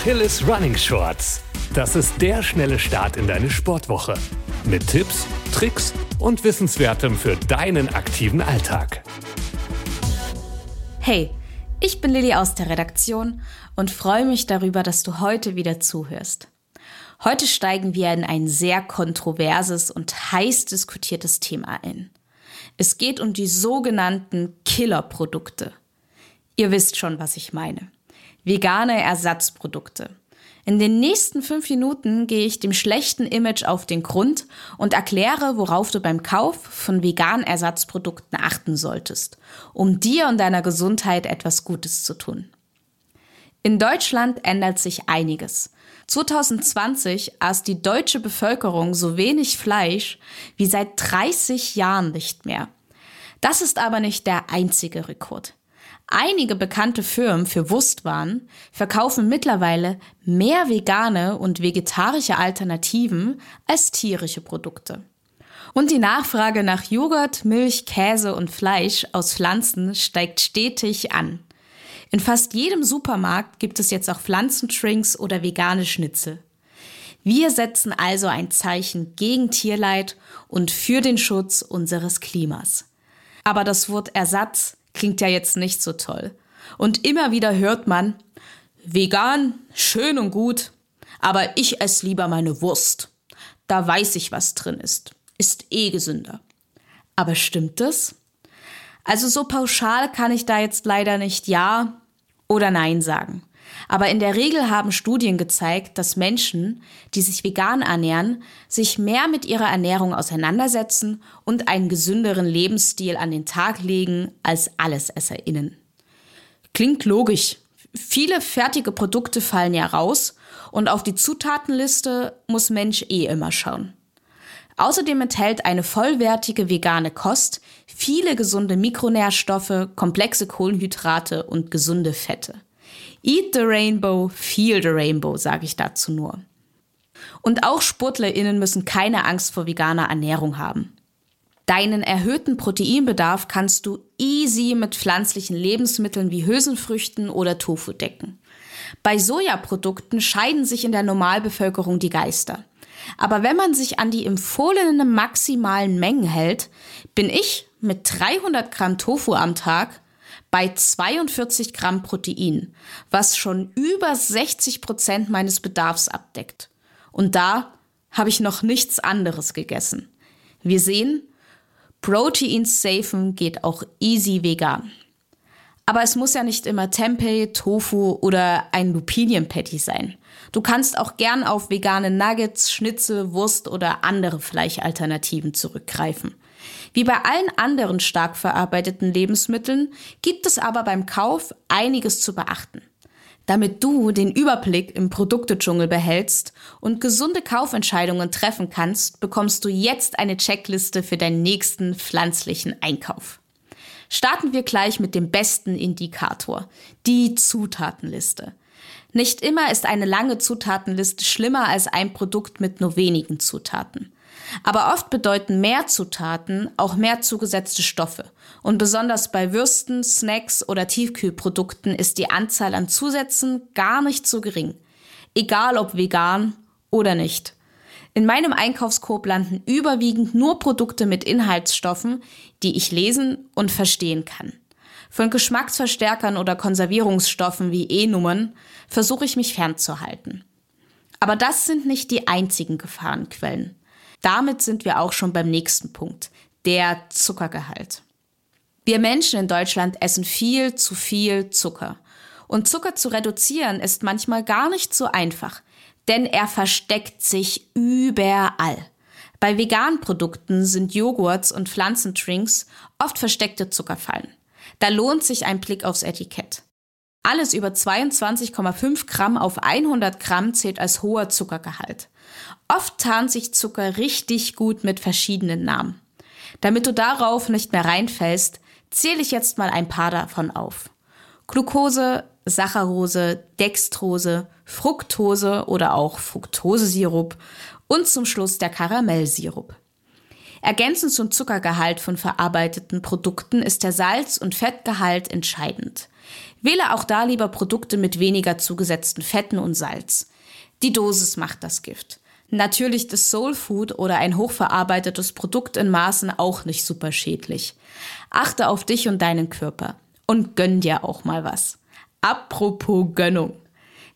Achilles Running Shorts. Das ist der schnelle Start in deine Sportwoche. Mit Tipps, Tricks und Wissenswertem für deinen aktiven Alltag. Hey, ich bin Lilly aus der Redaktion und freue mich darüber, dass du heute wieder zuhörst. Heute steigen wir in ein sehr kontroverses und heiß diskutiertes Thema ein. Es geht um die sogenannten Killerprodukte. Ihr wisst schon, was ich meine. Vegane Ersatzprodukte. In den nächsten fünf Minuten gehe ich dem schlechten Image auf den Grund und erkläre, worauf du beim Kauf von veganen Ersatzprodukten achten solltest, um dir und deiner Gesundheit etwas Gutes zu tun. In Deutschland ändert sich einiges. 2020 aß die deutsche Bevölkerung so wenig Fleisch wie seit 30 Jahren nicht mehr. Das ist aber nicht der einzige Rekord. Einige bekannte Firmen für Wurstwaren verkaufen mittlerweile mehr vegane und vegetarische Alternativen als tierische Produkte. Und die Nachfrage nach Joghurt, Milch, Käse und Fleisch aus Pflanzen steigt stetig an. In fast jedem Supermarkt gibt es jetzt auch Pflanzentrinks oder vegane Schnitzel. Wir setzen also ein Zeichen gegen Tierleid und für den Schutz unseres Klimas. Aber das Wort Ersatz klingt ja jetzt nicht so toll. Und immer wieder hört man, vegan, schön und gut, aber ich esse lieber meine Wurst. Da weiß ich, was drin ist. Ist eh gesünder. Aber stimmt das? Also so pauschal kann ich da jetzt leider nicht Ja oder Nein sagen. Aber in der Regel haben Studien gezeigt, dass Menschen, die sich vegan ernähren, sich mehr mit ihrer Ernährung auseinandersetzen und einen gesünderen Lebensstil an den Tag legen als AllesesserInnen. Klingt logisch. Viele fertige Produkte fallen ja raus und auf die Zutatenliste muss Mensch eh immer schauen. Außerdem enthält eine vollwertige vegane Kost viele gesunde Mikronährstoffe, komplexe Kohlenhydrate und gesunde Fette. Eat the Rainbow, feel the Rainbow, sage ich dazu nur. Und auch SportlerInnen müssen keine Angst vor veganer Ernährung haben. Deinen erhöhten Proteinbedarf kannst du easy mit pflanzlichen Lebensmitteln wie Hülsenfrüchten oder Tofu decken. Bei Sojaprodukten scheiden sich in der Normalbevölkerung die Geister. Aber wenn man sich an die empfohlenen maximalen Mengen hält, bin ich mit 300 Gramm Tofu am Tag bei 42 Gramm Protein, was schon über 60 Prozent meines Bedarfs abdeckt. Und da habe ich noch nichts anderes gegessen. Wir sehen, Proteins safen geht auch easy vegan. Aber es muss ja nicht immer Tempeh, Tofu oder ein Lupinienpatty sein. Du kannst auch gern auf vegane Nuggets, Schnitzel, Wurst oder andere Fleischalternativen zurückgreifen. Wie bei allen anderen stark verarbeiteten Lebensmitteln gibt es aber beim Kauf einiges zu beachten. Damit du den Überblick im Produktedschungel behältst und gesunde Kaufentscheidungen treffen kannst, bekommst du jetzt eine Checkliste für deinen nächsten pflanzlichen Einkauf. Starten wir gleich mit dem besten Indikator, die Zutatenliste. Nicht immer ist eine lange Zutatenliste schlimmer als ein Produkt mit nur wenigen Zutaten. Aber oft bedeuten mehr Zutaten auch mehr zugesetzte Stoffe. Und besonders bei Würsten, Snacks oder Tiefkühlprodukten ist die Anzahl an Zusätzen gar nicht so gering. Egal ob vegan oder nicht. In meinem Einkaufskorb landen überwiegend nur Produkte mit Inhaltsstoffen, die ich lesen und verstehen kann. Von Geschmacksverstärkern oder Konservierungsstoffen wie E-Nummern versuche ich mich fernzuhalten. Aber das sind nicht die einzigen Gefahrenquellen. Damit sind wir auch schon beim nächsten Punkt, der Zuckergehalt. Wir Menschen in Deutschland essen viel zu viel Zucker. Und Zucker zu reduzieren ist manchmal gar nicht so einfach, denn er versteckt sich überall. Bei veganen Produkten sind Joghurts und Pflanzendrinks oft versteckte Zuckerfallen. Da lohnt sich ein Blick aufs Etikett. Alles über 22,5 Gramm auf 100 Gramm zählt als hoher Zuckergehalt. Oft tarnt sich Zucker richtig gut mit verschiedenen Namen. Damit du darauf nicht mehr reinfällst, zähle ich jetzt mal ein paar davon auf. Glucose, Saccharose, Dextrose, Fructose oder auch Fructosesirup und zum Schluss der Karamellsirup. Ergänzend zum Zuckergehalt von verarbeiteten Produkten ist der Salz- und Fettgehalt entscheidend. Wähle auch da lieber Produkte mit weniger zugesetzten Fetten und Salz. Die Dosis macht das Gift. Natürlich ist Soul Food oder ein hochverarbeitetes Produkt in Maßen auch nicht super schädlich. Achte auf dich und deinen Körper und gönn dir auch mal was. Apropos Gönnung.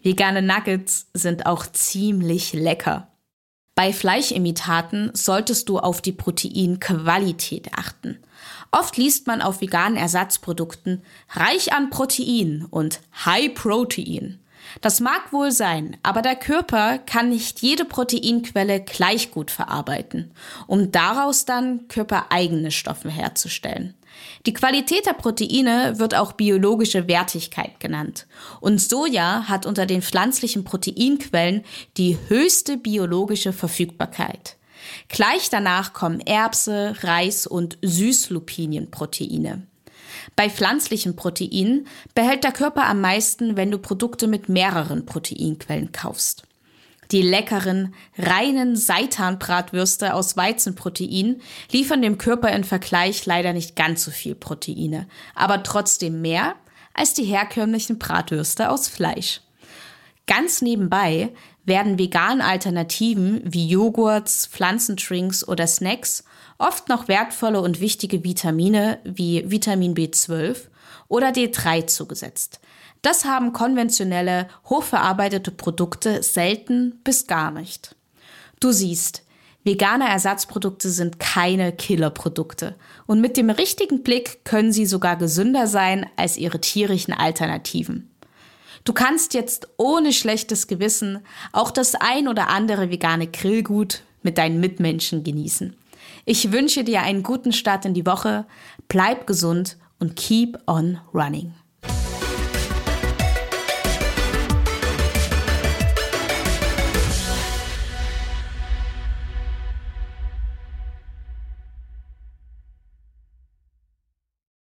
Vegane Nuggets sind auch ziemlich lecker. Bei Fleischimitaten solltest du auf die Proteinqualität achten. Oft liest man auf veganen Ersatzprodukten reich an Protein und High Protein. Das mag wohl sein, aber der Körper kann nicht jede Proteinquelle gleich gut verarbeiten, um daraus dann körpereigene Stoffe herzustellen. Die Qualität der Proteine wird auch biologische Wertigkeit genannt. Und Soja hat unter den pflanzlichen Proteinquellen die höchste biologische Verfügbarkeit. Gleich danach kommen Erbse, Reis und Süßlupinienproteine. Bei pflanzlichen Proteinen behält der Körper am meisten, wenn du Produkte mit mehreren Proteinquellen kaufst. Die leckeren, reinen Seitanbratwürste aus Weizenprotein liefern dem Körper im Vergleich leider nicht ganz so viel Proteine, aber trotzdem mehr als die herkömmlichen Bratwürste aus Fleisch. Ganz nebenbei werden vegan Alternativen wie Joghurts, Pflanzendrinks oder Snacks oft noch wertvolle und wichtige Vitamine wie Vitamin B12 oder D3 zugesetzt. Das haben konventionelle, hochverarbeitete Produkte selten bis gar nicht. Du siehst, vegane Ersatzprodukte sind keine Killerprodukte und mit dem richtigen Blick können sie sogar gesünder sein als ihre tierischen Alternativen. Du kannst jetzt ohne schlechtes Gewissen auch das ein oder andere vegane Grillgut mit deinen Mitmenschen genießen. Ich wünsche dir einen guten Start in die Woche, bleib gesund und keep on running.